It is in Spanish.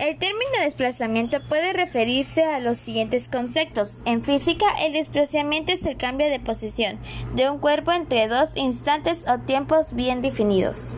El término desplazamiento puede referirse a los siguientes conceptos. En física, el desplazamiento es el cambio de posición de un cuerpo entre dos instantes o tiempos bien definidos.